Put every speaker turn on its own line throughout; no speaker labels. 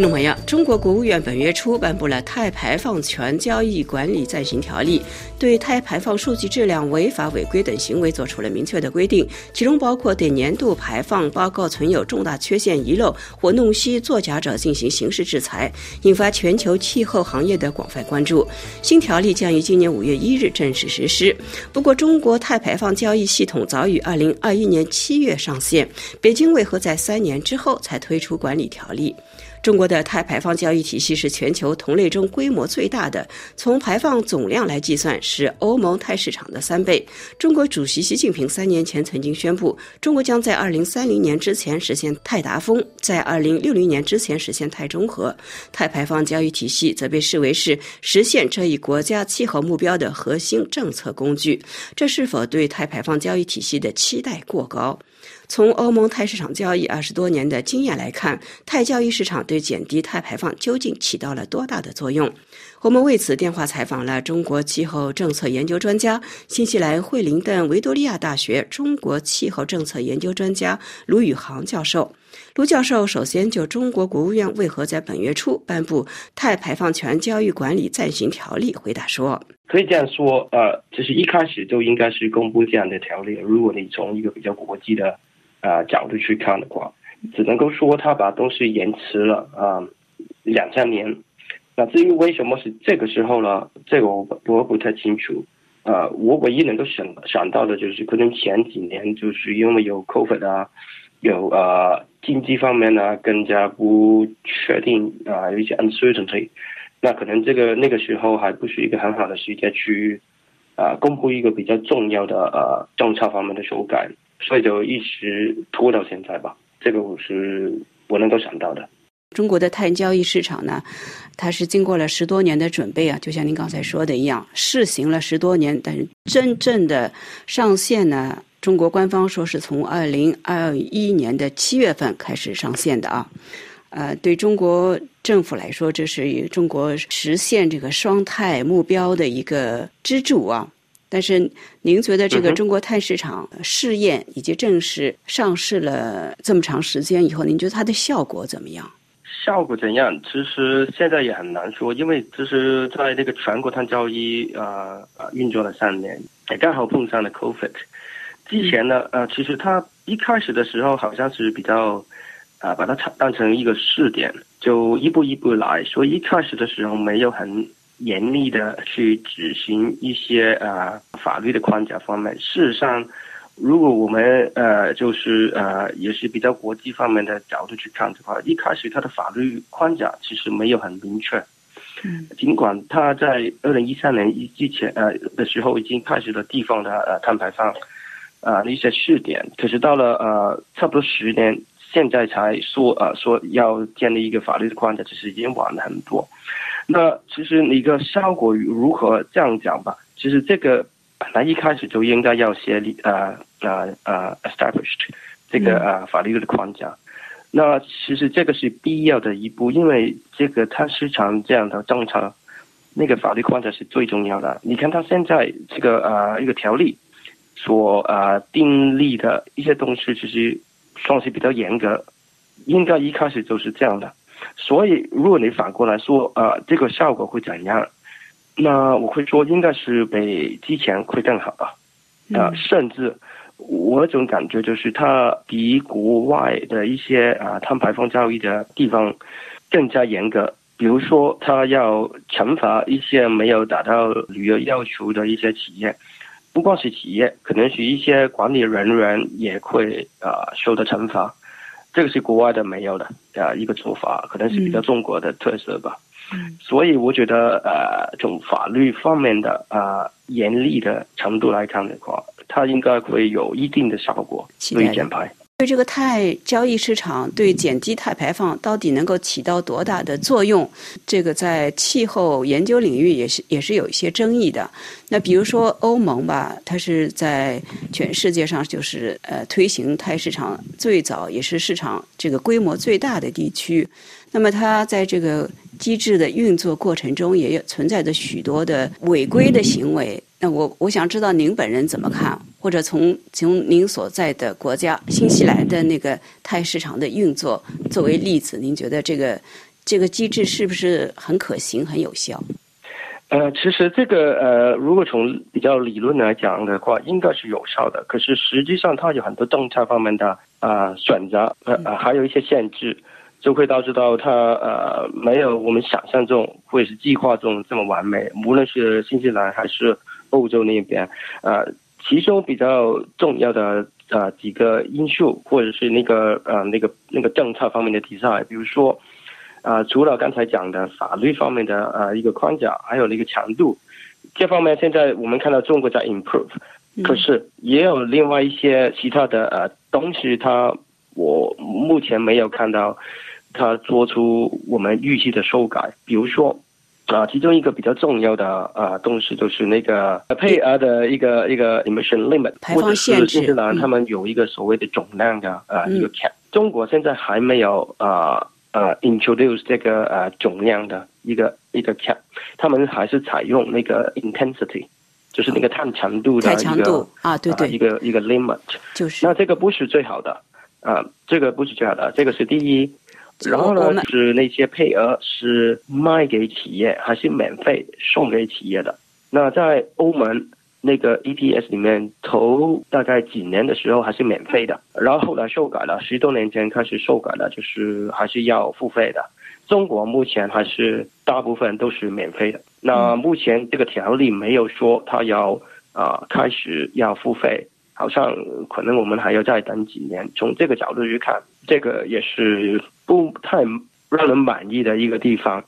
听众朋友，中国国务院本月初颁布了《碳排放权交易管理暂行条例》，对碳排放数据质量违法违规等行为作出了明确的规定，其中包括对年度排放报告存有重大缺陷、遗漏或弄虚作假者进行刑事制裁，引发全球气候行业的广泛关注。新条例将于今年五月一日正式实施。不过，中国碳排放交易系统早于二零二一年七月上线，北京为何在三年之后才推出管理条例？中国的碳排放交易体系是全球同类中规模最大的，从排放总量来计算是欧盟碳市场的三倍。中国主席习近平三年前曾经宣布，中国将在二零三零年之前实现碳达峰，在二零六零年之前实现碳中和。碳排放交易体系则被视为是实现这一国家气候目标的核心政策工具。这是否对碳排放交易体系的期待过高？从欧盟碳市场交易二十多年的经验来看，碳交易市场对减低碳排放究竟起到了多大的作用？我们为此电话采访了中国气候政策研究专家、新西兰惠灵顿维多利亚大学中国气候政策研究专家卢宇航教授。卢教授首先就中国国务院为何在本月初颁布《碳排放权交易管理暂行条例》回答说：“
可以这样说，呃，就是一开始就应该是公布这样的条例。如果你从一个比较国际的。”啊，角度去看的话，只能够说他把东西延迟了啊两三年。那至于为什么是这个时候呢？这个我我不太清楚。啊，我唯一能够想想到的就是，可能前几年就是因为有 COVID 啊，有呃经济方面呢更加不确定啊，有一些 uncertainty。那可能这个那个时候还不是一个很好的时间去啊公布一个比较重要的呃政策方面的修改。所以就一直拖到现在吧，这个我是我能够想到的。
中国的碳交易市场呢，它是经过了十多年的准备啊，就像您刚才说的一样，试行了十多年，但是真正的上线呢，中国官方说是从二零二一年的七月份开始上线的啊。呃，对中国政府来说，这是中国实现这个双碳目标的一个支柱啊。但是，您觉得这个中国碳市场试验以及正式上市了这么长时间以后，您觉得它的效果怎么样？
效果怎样？其实现在也很难说，因为其实在这个全国碳交易啊啊运作了三年，也刚好碰上了 COVID。之前呢，呃，其实它一开始的时候好像是比较啊，把它当成一个试点，就一步一步来，所以一开始的时候没有很。严厉的去执行一些呃法律的框架方面。事实上，如果我们呃就是呃也是比较国际方面的角度去看的话，一开始它的法律框架其实没有很明确。嗯。尽管它在二零一三年一之前呃的时候已经开始了地方的呃碳排放啊一些试点，可是到了呃差不多十年，现在才说呃说要建立一个法律的框架，其实已经晚了很多。那其实一个效果如何这样讲吧？其实这个本来一开始就应该要写立呃呃呃 established 这个呃法律的框架。那其实这个是必要的一步，因为这个它市场这样的政策，那个法律框架是最重要的。你看它现在这个呃一个条例所呃订立的一些东西，其实算是比较严格，应该一开始就是这样的。所以，如果你反过来说，呃，这个效果会怎样？那我会说，应该是比之前会更好啊。啊，甚至我种感觉就是，它比国外的一些啊碳排放交易的地方更加严格。比如说，它要惩罚一些没有达到旅游要求的一些企业，不光是企业，可能是一些管理人员也会啊受到惩罚。这个是国外的没有的啊一个做法，可能是比较中国的特色吧。所以我觉得呃，从法律方面的啊严厉的程度来看的话，它应该会有一定的效果，对减排。
对这个碳交易市场对减低碳排放到底能够起到多大的作用？这个在气候研究领域也是也是有一些争议的。那比如说欧盟吧，它是在全世界上就是呃推行碳市场最早也是市场这个规模最大的地区。那么它在这个机制的运作过程中，也存在着许多的违规的行为。那我我想知道您本人怎么看，或者从从您所在的国家新西兰的那个碳市场的运作作为例子，您觉得这个这个机制是不是很可行、很有效？
呃，其实这个呃，如果从比较理论来讲的话，应该是有效的。可是实际上，它有很多政策方面的啊选择，呃呃，还有一些限制，就会导致到它呃没有我们想象中或者是计划中这么完美。无论是新西兰还是欧洲那边，呃，其中比较重要的呃几个因素，或者是那个呃那个那个政策方面的题材，比如说。啊，除了刚才讲的法律方面的呃一个框架，还有那个强度，这方面现在我们看到中国在 improve，可是也有另外一些其他的呃东西，它我目前没有看到它做出我们预期的修改。比如说啊，其中一个比较重要的啊东西就是那个配额的一个一个 emission limit，
或者是
新西兰他们有一个所谓的总量的呃一个 cap，中国现在还没有啊。呃，introduce 这个呃总量的一个一个 cap，他们还是采用那个 intensity，就是那个碳强度的一个
啊，对对，
一个一个 limit，
就是
那这个不是最好的啊，这个不是最好的，这个是第一。然后呢，是那些配额是卖给企业还是免费送给企业的？那在欧盟。那个 ETS 里面头大概几年的时候还是免费的，然后后来修改了，十多年前开始修改了，就是还是要付费的。中国目前还是大部分都是免费的。那目前这个条例没有说它要啊开始要付费，好像可能我们还要再等几年。从这个角度去看，这个也是不太让人满意的一个地方。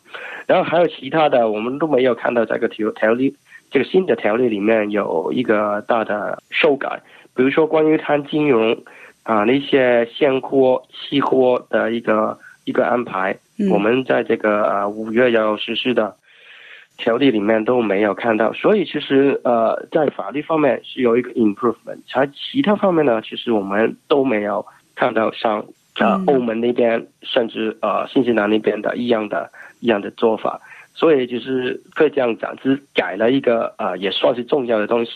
然后还有其他的，我们都没有看到这个条条例。这个新的条例里面有一个大的修改，比如说关于碳金融啊那些现货、期货的一个一个安排，我们在这个呃五月要实施的条例里面都没有看到。所以其实呃在法律方面是有一个 improvement，而其他方面呢，其实我们都没有看到像呃欧盟那边甚至呃新西兰那边的一样的一样的做法。所以就是可以这样讲，只改了一个啊，也算是重要的东西，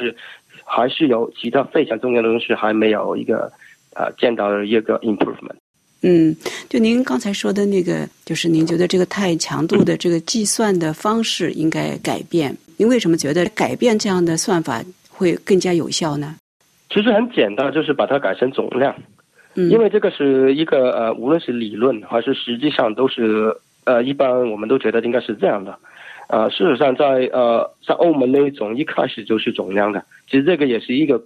还是有其他非常重要的东西还没有一个啊见到一个 improvement。
嗯，就您刚才说的那个，就是您觉得这个太强度的这个计算的方式应该改变。您为什么觉得改变这样的算法会更加有效呢？
其实很简单，就是把它改成总量。嗯，因为这个是一个呃，无论是理论还是实际上都是。呃，一般我们都觉得应该是这样的，呃，事实上在呃，在欧盟那一种一开始就是总量的，其实这个也是一个，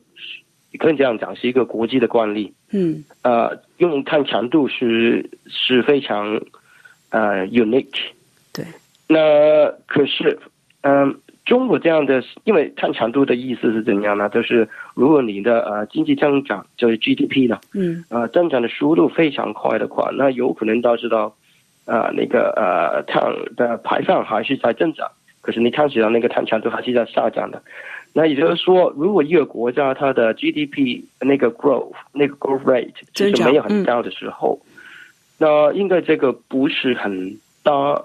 可以这样讲是一个国际的惯例。
嗯。
呃，用碳强度是是非常呃 unique。
对。
那可是，嗯，中国这样的，因为碳强度的意思是怎样呢？就是如果你的呃经济增长就是 GDP 呢，
嗯，
呃，增长的速度非常快的话，那有可能导致到。啊，那个呃，碳的排放还是在增长，可是你看起来那个碳强度还是在下降的。那也就是说，如果一个国家它的 GDP 那个 growth 那个 growth rate 就是没有很高的时候，那应该这个不是很大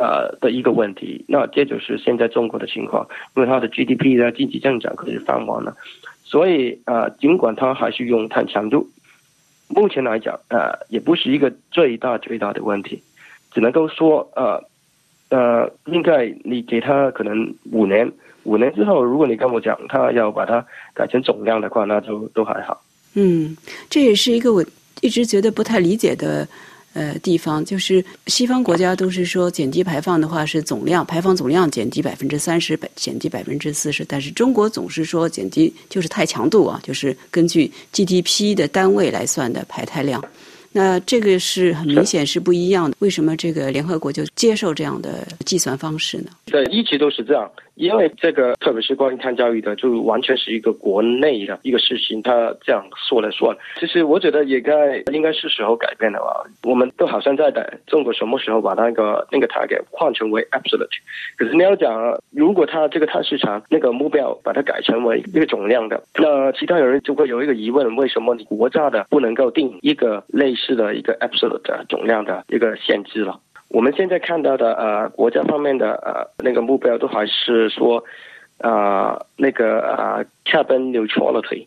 呃的一个问题。那这就是现在中国的情况，因为它的 GDP 的经济增长可是放缓了，所以呃，尽管它还是用碳强度，目前来讲呃，也不是一个最大最大的问题。只能够说，呃，呃，应该你给他可能五年，五年之后，如果你跟我讲他要把它改成总量的话，那就都还好。
嗯，这也是一个我一直觉得不太理解的呃地方，就是西方国家都是说减低排放的话是总量，排放总量减低百分之三十，减低百分之四十，但是中国总是说减低就是太强度啊，就是根据 GDP 的单位来算的排碳量。那这个是很明显是不一样的，为什么这个联合国就接受这样的计算方式呢？
对，一直都是这样。因为这个，特别是关于碳交易的，就完全是一个国内的一个事情，他这样说了算。其实我觉得也该应该是时候改变了吧。我们都好像在等中国什么时候把那个那个 target 换成为 absolute。可是你要讲，如果他这个碳市场那个目标把它改成为一个总量的，那其他有人就会有一个疑问：为什么你国家的不能够定一个类似的一个 absolute 的总量的一个限制了？我们现在看到的呃，国家方面的呃那个目标都还是说，啊那个啊 carbon neutrality，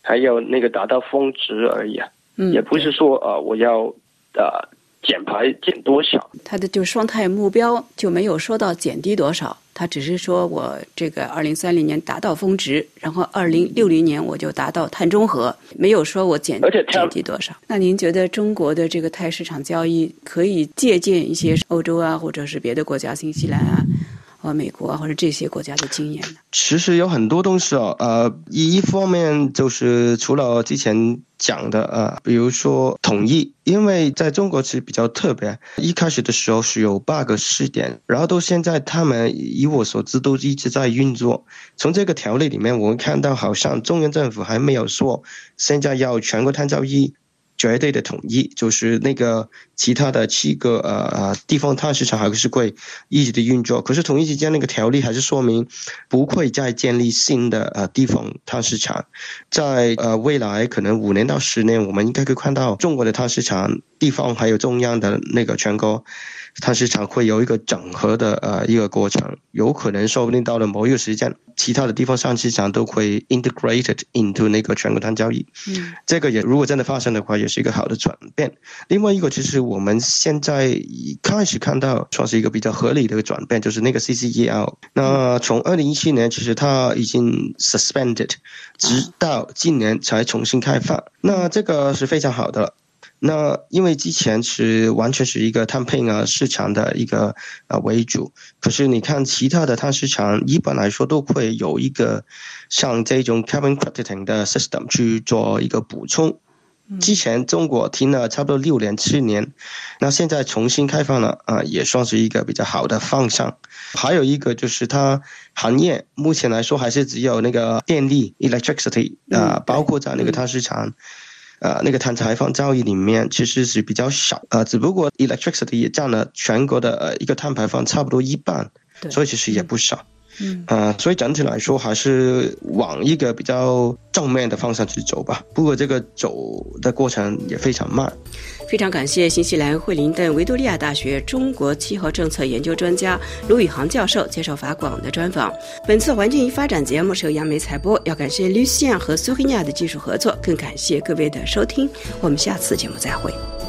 还有那个达到峰值而已啊，也不是说呃我要呃
减排减多少？
它的就双碳目标就没有说到减低多少，它只是说我这个二零三零年达到峰值，然后二零六零年我就达到碳中和，没有说我减
而且
减低多少。那您觉得中国的这个碳市场交易可以借鉴一些欧洲啊，或者是别的国家，新西兰啊？和美国啊，或者这些国家的经验呢？
其实有很多东西哦，呃，一方面就是除了之前讲的呃，比如说统一，因为在中国其实比较特别，一开始的时候是有八个试点，然后到现在他们以我所知都一直在运作。从这个条例里面，我们看到好像中央政府还没有说现在要全国碳交易。绝对的统一，就是那个其他的七个呃呃地方碳市场还是会一直的运作。可是统一之间那个条例还是说明不会再建立新的呃地方碳市场，在呃未来可能五年到十年，我们应该可以看到中国的碳市场地方还有中央的那个全国。它市场会有一个整合的呃一个过程，有可能说不定到了某一个时间，其他的地方上市场都会 integrated into 那个全国碳交易。嗯，这个也如果真的发生的话，也是一个好的转变。另外一个，其实我们现在开始看到算是一个比较合理的一个转变，就是那个 CCEL。那从二零一七年，其实它已经 suspended，直到今年才重新开放。那这个是非常好的。那因为之前是完全是一个碳配啊市场的一个呃为主，可是你看其他的碳市场一般来说都会有一个像这种 carbon crediting 的 system 去做一个补充。之前中国停了差不多六年七年，那现在重新开放了啊，也算是一个比较好的方向。还有一个就是它行业目前来说还是只有那个电力 electricity 啊，包括在那个碳市场。呃，那个碳排放交易里面其实是比较少，呃，只不过 electricity 也占了全国的呃一个碳排放差不多一半，所以其实也不少。嗯，呃，所以整体来说还是往一个比较正面的方向去走吧。不过这个走的过程也非常慢。
非常感谢新西兰惠灵顿维多利亚大学中国气候政策研究专家卢宇航教授接受法广的专访。本次环境与发展节目是由杨梅采播，要感谢 Lucian 和苏黑亚的技术合作，更感谢各位的收听。我们下次节目再会。